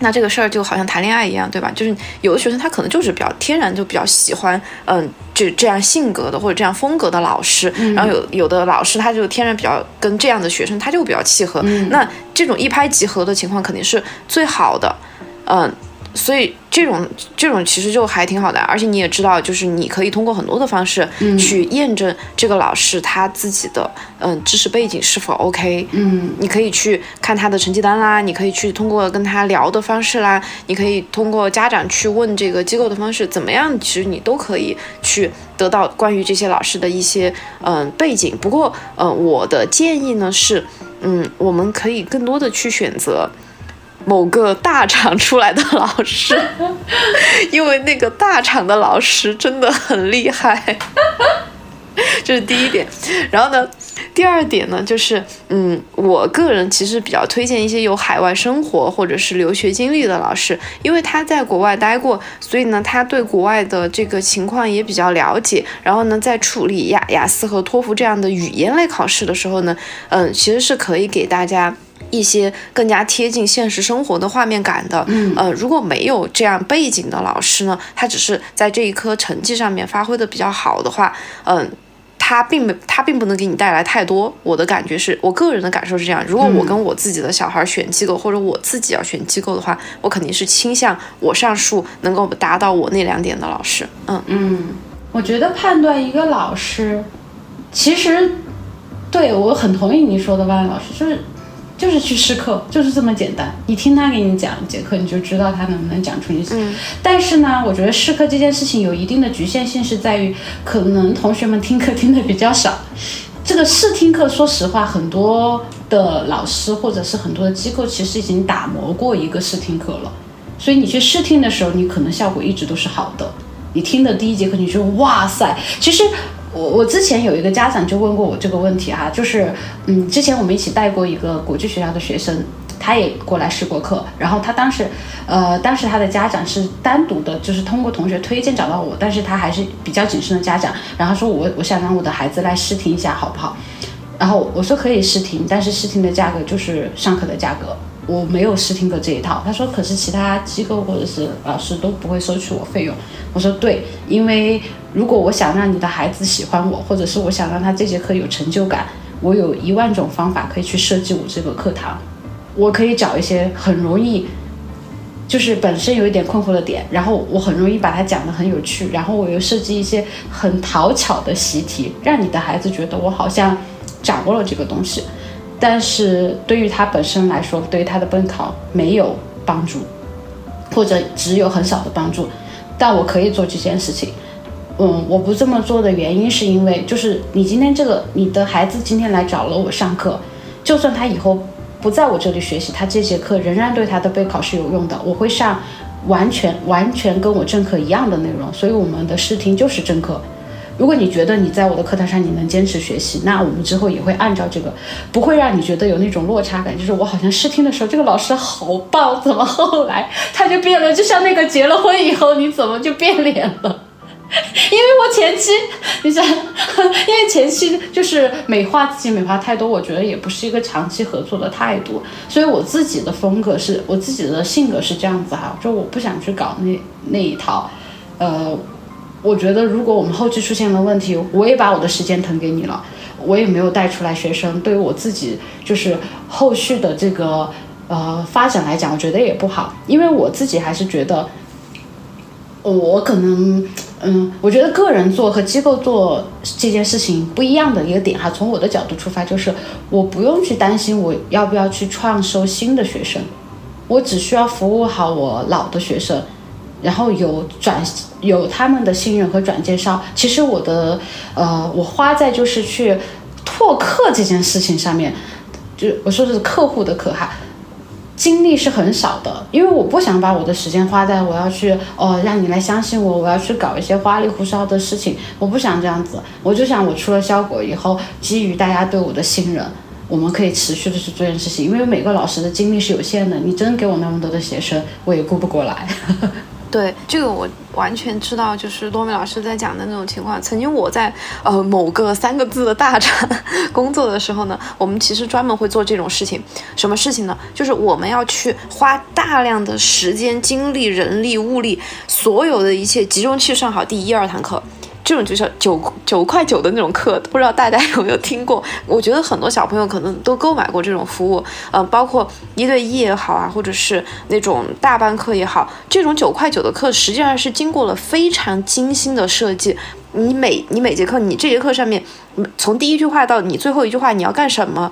那这个事儿就好像谈恋爱一样，对吧？就是有的学生他可能就是比较天然就比较喜欢，嗯，就这样性格的或者这样风格的老师。然后有有的老师他就天然比较跟这样的学生他就比较契合。那这种一拍即合的情况肯定是最好的，嗯。所以这种这种其实就还挺好的，而且你也知道，就是你可以通过很多的方式去验证这个老师他自己的嗯知识背景是否 OK。嗯，你可以去看他的成绩单啦，你可以去通过跟他聊的方式啦，你可以通过家长去问这个机构的方式，怎么样，其实你都可以去得到关于这些老师的一些嗯背景。不过呃，我的建议呢是，嗯，我们可以更多的去选择。某个大厂出来的老师，因为那个大厂的老师真的很厉害，这是第一点。然后呢，第二点呢，就是嗯，我个人其实比较推荐一些有海外生活或者是留学经历的老师，因为他在国外待过，所以呢，他对国外的这个情况也比较了解。然后呢，在处理雅雅思和托福这样的语言类考试的时候呢，嗯，其实是可以给大家。一些更加贴近现实生活的画面感的，嗯，呃，如果没有这样背景的老师呢，他只是在这一科成绩上面发挥的比较好的话，嗯，他并没他并不能给你带来太多。我的感觉是我个人的感受是这样，如果我跟我自己的小孩选机构，或者我自己要选机构的话，我肯定是倾向我上述能够达到我那两点的老师。嗯嗯，我觉得判断一个老师，其实对我很同意你说的，万老师就是。就是去试课，就是这么简单。你听他给你讲一节课，你就知道他能不能讲出一些。但是呢，我觉得试课这件事情有一定的局限性，是在于可能同学们听课听的比较少。这个试听课，说实话，很多的老师或者是很多的机构其实已经打磨过一个试听课了。所以你去试听的时候，你可能效果一直都是好的。你听的第一节课，你就哇塞，其实。我我之前有一个家长就问过我这个问题哈，就是嗯，之前我们一起带过一个国际学校的学生，他也过来试过课，然后他当时，呃，当时他的家长是单独的，就是通过同学推荐找到我，但是他还是比较谨慎的家长，然后说我我想让我的孩子来试听一下好不好？然后我说可以试听，但是试听的价格就是上课的价格。我没有试听课这一套，他说，可是其他机构或者是老师都不会收取我费用。我说对，因为如果我想让你的孩子喜欢我，或者是我想让他这节课有成就感，我有一万种方法可以去设计我这个课堂。我可以找一些很容易，就是本身有一点困惑的点，然后我很容易把它讲得很有趣，然后我又设计一些很讨巧的习题，让你的孩子觉得我好像掌握了这个东西。但是对于他本身来说，对于他的备考没有帮助，或者只有很少的帮助。但我可以做这件事情。嗯，我不这么做的原因是因为，就是你今天这个你的孩子今天来找了我上课，就算他以后不在我这里学习，他这节课仍然对他的备考是有用的。我会上完全完全跟我正课一样的内容，所以我们的试听就是正课。如果你觉得你在我的课堂上你能坚持学习，那我们之后也会按照这个，不会让你觉得有那种落差感。就是我好像试听的时候，这个老师好棒，怎么后来他就变了？就像那个结了婚以后，你怎么就变脸了？因为我前期，你想，因为前期就是美化自己美化太多，我觉得也不是一个长期合作的态度。所以我自己的风格是我自己的性格是这样子哈，就我不想去搞那那一套，呃。我觉得，如果我们后期出现了问题，我也把我的时间腾给你了，我也没有带出来学生，对于我自己就是后续的这个呃发展来讲，我觉得也不好，因为我自己还是觉得，我可能嗯，我觉得个人做和机构做这件事情不一样的一个点哈，从我的角度出发，就是我不用去担心我要不要去创收新的学生，我只需要服务好我老的学生。然后有转有他们的信任和转介绍，其实我的呃，我花在就是去拓客这件事情上面，就我说的是客户的客哈，精力是很少的，因为我不想把我的时间花在我要去哦让你来相信我，我要去搞一些花里胡哨的事情，我不想这样子，我就想我出了效果以后，基于大家对我的信任，我们可以持续的去做这件事情，因为每个老师的精力是有限的，你真给我那么多的学生，我也顾不过来。对这个我完全知道，就是多美老师在讲的那种情况。曾经我在呃某个三个字的大厂 工作的时候呢，我们其实专门会做这种事情。什么事情呢？就是我们要去花大量的时间、精力、人力、物力，所有的一切集中去上好第一二堂课。这种就是九九块九的那种课，不知道大家 有没有听过？我觉得很多小朋友可能都购买过这种服务，嗯，包括一对一也好啊，或者是那种大班课也好，这种九块九的课实际上是经过了非常精心的设计。你每你每节课，你这节课上面，从第一句话到你最后一句话，你要干什么？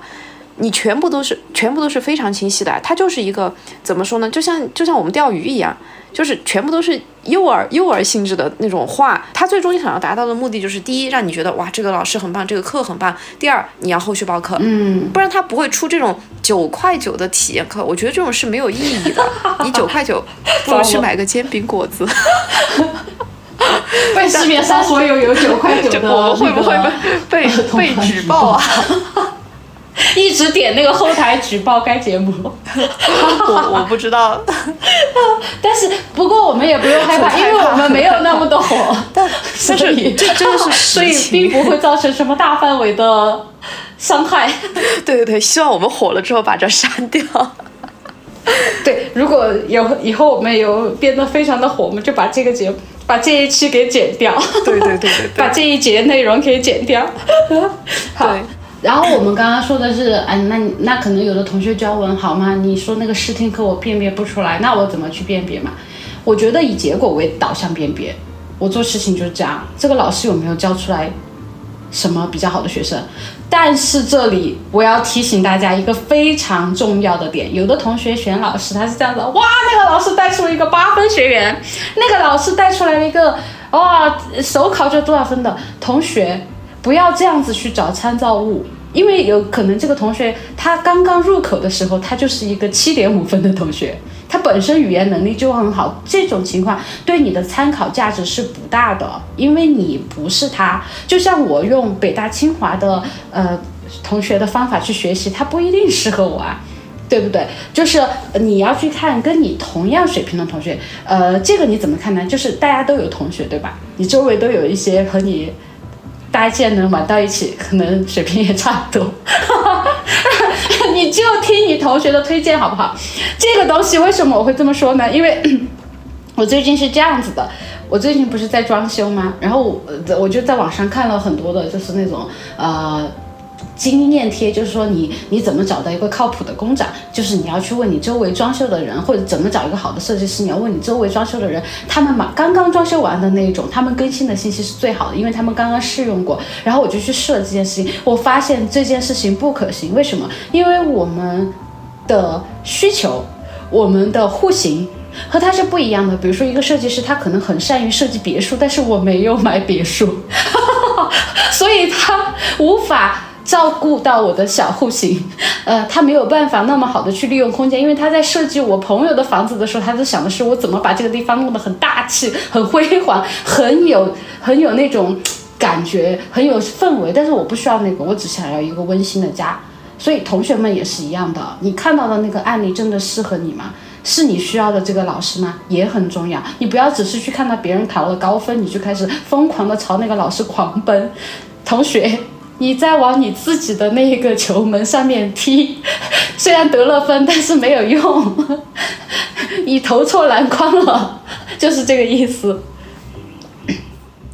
你全部都是全部都是非常清晰的。它就是一个怎么说呢？就像就像我们钓鱼一样。就是全部都是幼儿幼儿性质的那种话，他最终想要达到的目的就是：第一，让你觉得哇，这个老师很棒，这个课很棒；第二，你要后续报课，嗯，不然他不会出这种九块九的体验课。我觉得这种是没有意义的。你九块九，不如去买个煎饼果子。被市面上所有有九块九的，我们会不会被被被举报啊？一直点那个后台举报该节目，我我不知道，但是不过我们也不用害怕，因为我们没有那么的火，但但是这真的是所以并不会造成什么大范围的伤害。对对对，希望我们火了之后把这删掉。对，如果有以后我们有变得非常的火，我们就把这个节把这一期给剪掉。对对对对，把这一节内容给剪掉。好。然后我们刚刚说的是，哎，那那可能有的同学教文好吗？你说那个试听课我辨别不出来，那我怎么去辨别嘛？我觉得以结果为导向辨别，我做事情就是这样。这个老师有没有教出来什么比较好的学生？但是这里我要提醒大家一个非常重要的点，有的同学选老师他是这样子，哇，那个老师带出了一个八分学员，那个老师带出来了一个，哇，首考就多少分的同学。不要这样子去找参照物，因为有可能这个同学他刚刚入口的时候，他就是一个七点五分的同学，他本身语言能力就很好，这种情况对你的参考价值是不大的，因为你不是他。就像我用北大清华的呃同学的方法去学习，他不一定适合我啊，对不对？就是你要去看跟你同样水平的同学，呃，这个你怎么看呢？就是大家都有同学，对吧？你周围都有一些和你。大家既然能玩到一起，可能水平也差不多。你就听你同学的推荐好不好？这个东西为什么我会这么说呢？因为 我最近是这样子的，我最近不是在装修吗？然后我我就在网上看了很多的，就是那种呃。经验贴就是说你你怎么找到一个靠谱的工长，就是你要去问你周围装修的人，或者怎么找一个好的设计师，你要问你周围装修的人，他们嘛刚刚装修完的那一种，他们更新的信息是最好的，因为他们刚刚试用过。然后我就去试了这件事情，我发现这件事情不可行。为什么？因为我们的需求，我们的户型和他是不一样的。比如说一个设计师，他可能很善于设计别墅，但是我没有买别墅，所以他无法。照顾到我的小户型，呃，他没有办法那么好的去利用空间，因为他在设计我朋友的房子的时候，他就想的是我怎么把这个地方弄得很大气、很辉煌、很有 很有那种感觉、很有氛围。但是我不需要那个，我只想要一个温馨的家。所以同学们也是一样的，你看到的那个案例真的适合你吗？是你需要的这个老师吗？也很重要。你不要只是去看到别人考了高分，你就开始疯狂的朝那个老师狂奔，同学。你在往你自己的那一个球门上面踢，虽然得了分，但是没有用，你投错篮筐了，就是这个意思。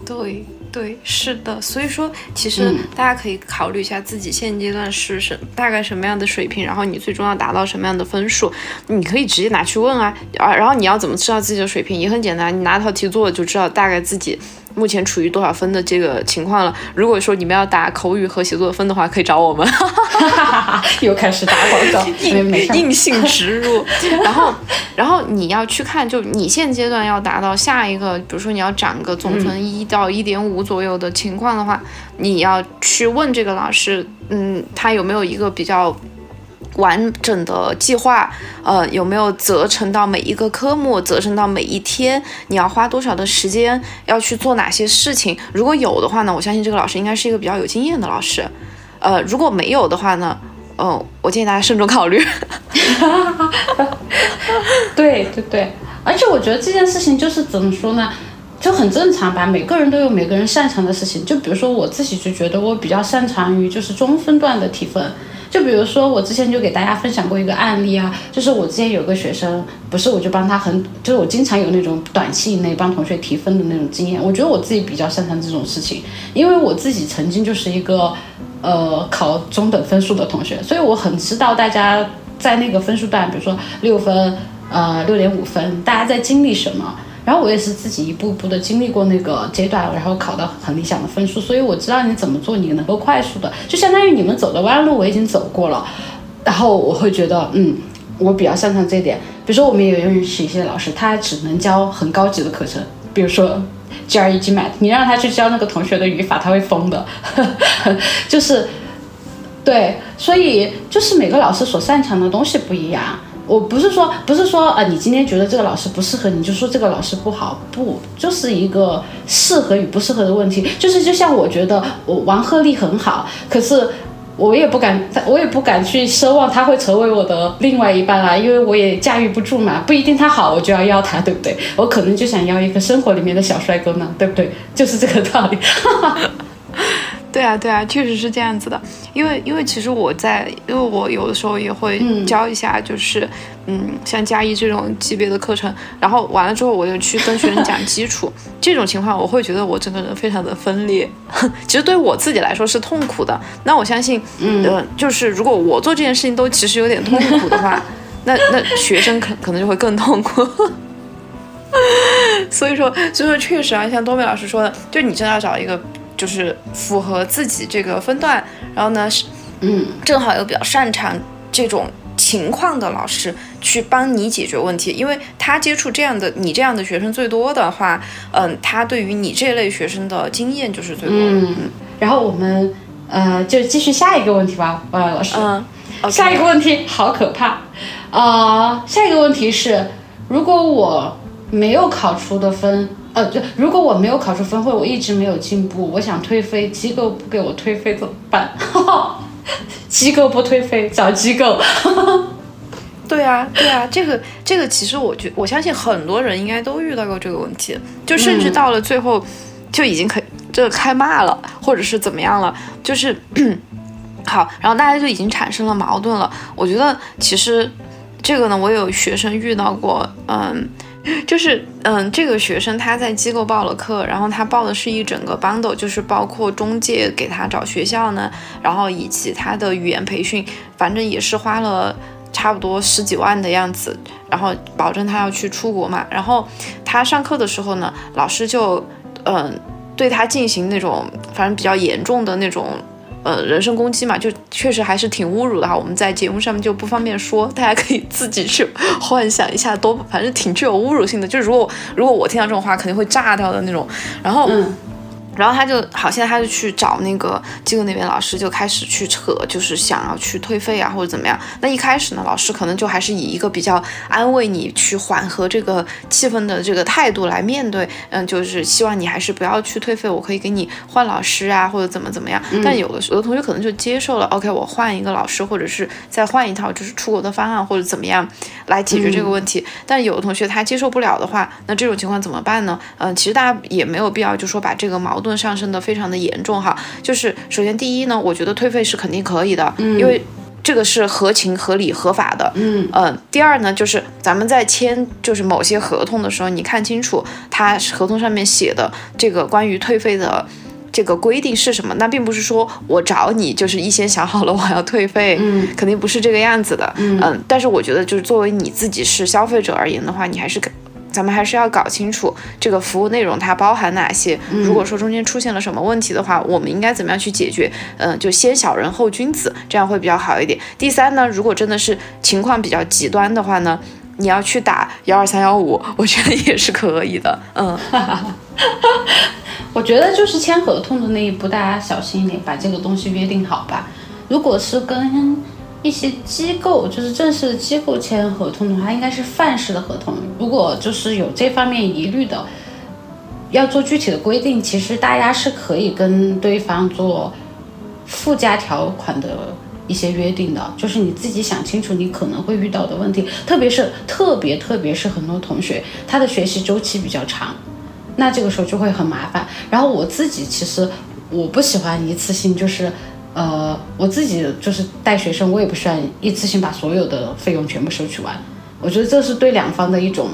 对对，是的，所以说其实大家可以考虑一下自己现阶段是什大概什么样的水平，然后你最终要达到什么样的分数，你可以直接拿去问啊啊，然后你要怎么知道自己的水平也很简单，你拿套题做就知道大概自己。目前处于多少分的这个情况了？如果说你们要打口语和写作分的话，可以找我们。又开始打广告，硬硬性植入。然后，然后你要去看，就你现阶段要达到下一个，比如说你要涨个总分一到一点五左右的情况的话，你要去问这个老师，嗯，他有没有一个比较。完整的计划，呃，有没有责成到每一个科目，责成到每一天，你要花多少的时间，要去做哪些事情？如果有的话呢，我相信这个老师应该是一个比较有经验的老师。呃，如果没有的话呢，嗯，我建议大家慎重考虑。对对对，而且我觉得这件事情就是怎么说呢，就很正常吧。每个人都有每个人擅长的事情。就比如说我自己就觉得我比较擅长于就是中分段的提分。就比如说我之前就给大家分享过一个案例啊，就是我之前有个学生，不是我就帮他很，就是我经常有那种短期以内帮同学提分的那种经验。我觉得我自己比较擅长这种事情，因为我自己曾经就是一个呃考中等分数的同学，所以我很知道大家在那个分数段，比如说六分。呃，六点五分，大家在经历什么？然后我也是自己一步步的经历过那个阶段，然后考到很理想的分数，所以我知道你怎么做，你能够快速的，就相当于你们走的弯路我已经走过了，然后我会觉得，嗯，我比较擅长这一点。比如说，我们也允许一些老师，他只能教很高级的课程，比如说 GRE、GMAT，你让他去教那个同学的语法，他会疯的，就是，对，所以就是每个老师所擅长的东西不一样。我不是说，不是说，呃，你今天觉得这个老师不适合你，就说这个老师不好，不，就是一个适合与不适合的问题。就是就像我觉得我王鹤棣很好，可是我也不敢，我也不敢去奢望他会成为我的另外一半啊，因为我也驾驭不住嘛，不一定他好我就要要他，对不对？我可能就想要一个生活里面的小帅哥呢，对不对？就是这个道理。对啊，对啊，确实是这样子的。因为，因为其实我在，因为我有的时候也会教一下，就是，嗯，像加一这种级别的课程，然后完了之后，我就去跟学生讲基础。这种情况，我会觉得我整个人非常的分裂。其实对我自己来说是痛苦的。那我相信，嗯，就是如果我做这件事情都其实有点痛苦的话，那那学生可可能就会更痛苦。所以说，所以说确实啊，像多美老师说的，就你真的要找一个。就是符合自己这个分段，然后呢是，嗯，正好有比较擅长这种情况的老师去帮你解决问题，因为他接触这样的你这样的学生最多的话，嗯，他对于你这类学生的经验就是最多的。嗯，然后我们呃就继续下一个问题吧，呃老师。嗯，下一个问题好可怕啊！下一个问题是，如果我没有考出的分。呃，就如果我没有考出分，会我一直没有进步，我想退费，机构不给我退费怎么办？机构不退费，找机构。对啊，对啊，这个这个其实我觉，我相信很多人应该都遇到过这个问题，就甚至到了最后就已经可以这个开骂了，或者是怎么样了，就是 好，然后大家就已经产生了矛盾了。我觉得其实这个呢，我有学生遇到过，嗯。就是，嗯，这个学生他在机构报了课，然后他报的是一整个 bundle，就是包括中介给他找学校呢，然后以及他的语言培训，反正也是花了差不多十几万的样子，然后保证他要去出国嘛。然后他上课的时候呢，老师就，嗯，对他进行那种反正比较严重的那种。呃，人身攻击嘛，就确实还是挺侮辱的哈。我们在节目上面就不方便说，大家可以自己去幻想一下，多反正挺具有侮辱性的。就是如果如果我听到这种话，肯定会炸掉的那种。然后。然后他就好，现在他就去找那个机构那边老师，就开始去扯，就是想要去退费啊，或者怎么样。那一开始呢，老师可能就还是以一个比较安慰你、去缓和这个气氛的这个态度来面对，嗯，就是希望你还是不要去退费，我可以给你换老师啊，或者怎么怎么样。但有的有的同学可能就接受了，OK，我换一个老师，或者是再换一套就是出国的方案，或者怎么样来解决这个问题。但有的同学他接受不了的话，那这种情况怎么办呢？嗯，其实大家也没有必要就说把这个矛盾。上升的非常的严重哈，就是首先第一呢，我觉得退费是肯定可以的，因为这个是合情合理合法的，嗯嗯。第二呢，就是咱们在签就是某些合同的时候，你看清楚它合同上面写的这个关于退费的这个规定是什么，那并不是说我找你就是一先想好了我要退费，嗯，肯定不是这个样子的，嗯。但是我觉得就是作为你自己是消费者而言的话，你还是。咱们还是要搞清楚这个服务内容它包含哪些。如果说中间出现了什么问题的话，我们应该怎么样去解决？嗯，就先小人后君子，这样会比较好一点。第三呢，如果真的是情况比较极端的话呢，你要去打幺二三幺五，我觉得也是可以的。嗯，我觉得就是签合同的那一步，大家小心一点，把这个东西约定好吧。如果是跟一些机构，就是正式的机构签合同的话，应该是范式的合同。如果就是有这方面疑虑的，要做具体的规定，其实大家是可以跟对方做附加条款的一些约定的，就是你自己想清楚你可能会遇到的问题，特别是特别特别是很多同学他的学习周期比较长，那这个时候就会很麻烦。然后我自己其实我不喜欢一次性，就是呃我自己就是带学生，我也不需要一次性把所有的费用全部收取完，我觉得这是对两方的一种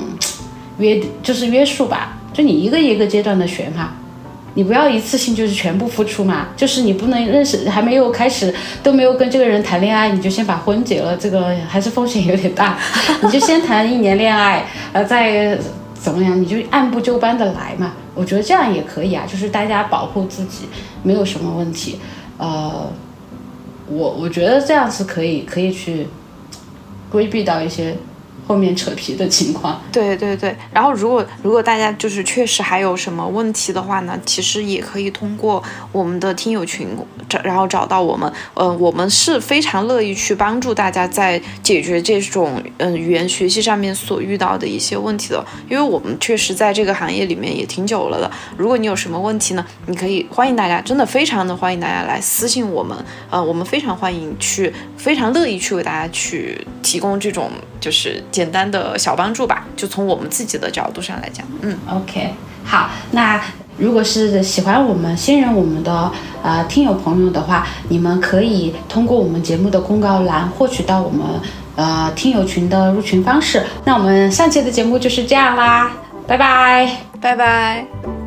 约就是约束吧。就你一个一个阶段的学嘛，你不要一次性就是全部付出嘛。就是你不能认识还没有开始都没有跟这个人谈恋爱，你就先把婚结了，这个还是风险有点大。你就先谈一年恋爱，呃，再怎么样，你就按部就班的来嘛。我觉得这样也可以啊，就是大家保护自己没有什么问题。呃，我我觉得这样是可以可以去规避到一些。后面扯皮的情况，对对对。然后如果如果大家就是确实还有什么问题的话呢，其实也可以通过我们的听友群找，然后找到我们。嗯，我们是非常乐意去帮助大家在解决这种嗯语言学习上面所遇到的一些问题的，因为我们确实在这个行业里面也挺久了的。如果你有什么问题呢，你可以欢迎大家，真的非常的欢迎大家来私信我们。呃，我们非常欢迎去，非常乐意去为大家去提供这种就是。简单的小帮助吧，就从我们自己的角度上来讲，嗯，OK，好，那如果是喜欢我们新人我们的呃听友朋友的话，你们可以通过我们节目的公告栏获取到我们呃听友群的入群方式。那我们上期的节目就是这样啦，拜拜，拜拜。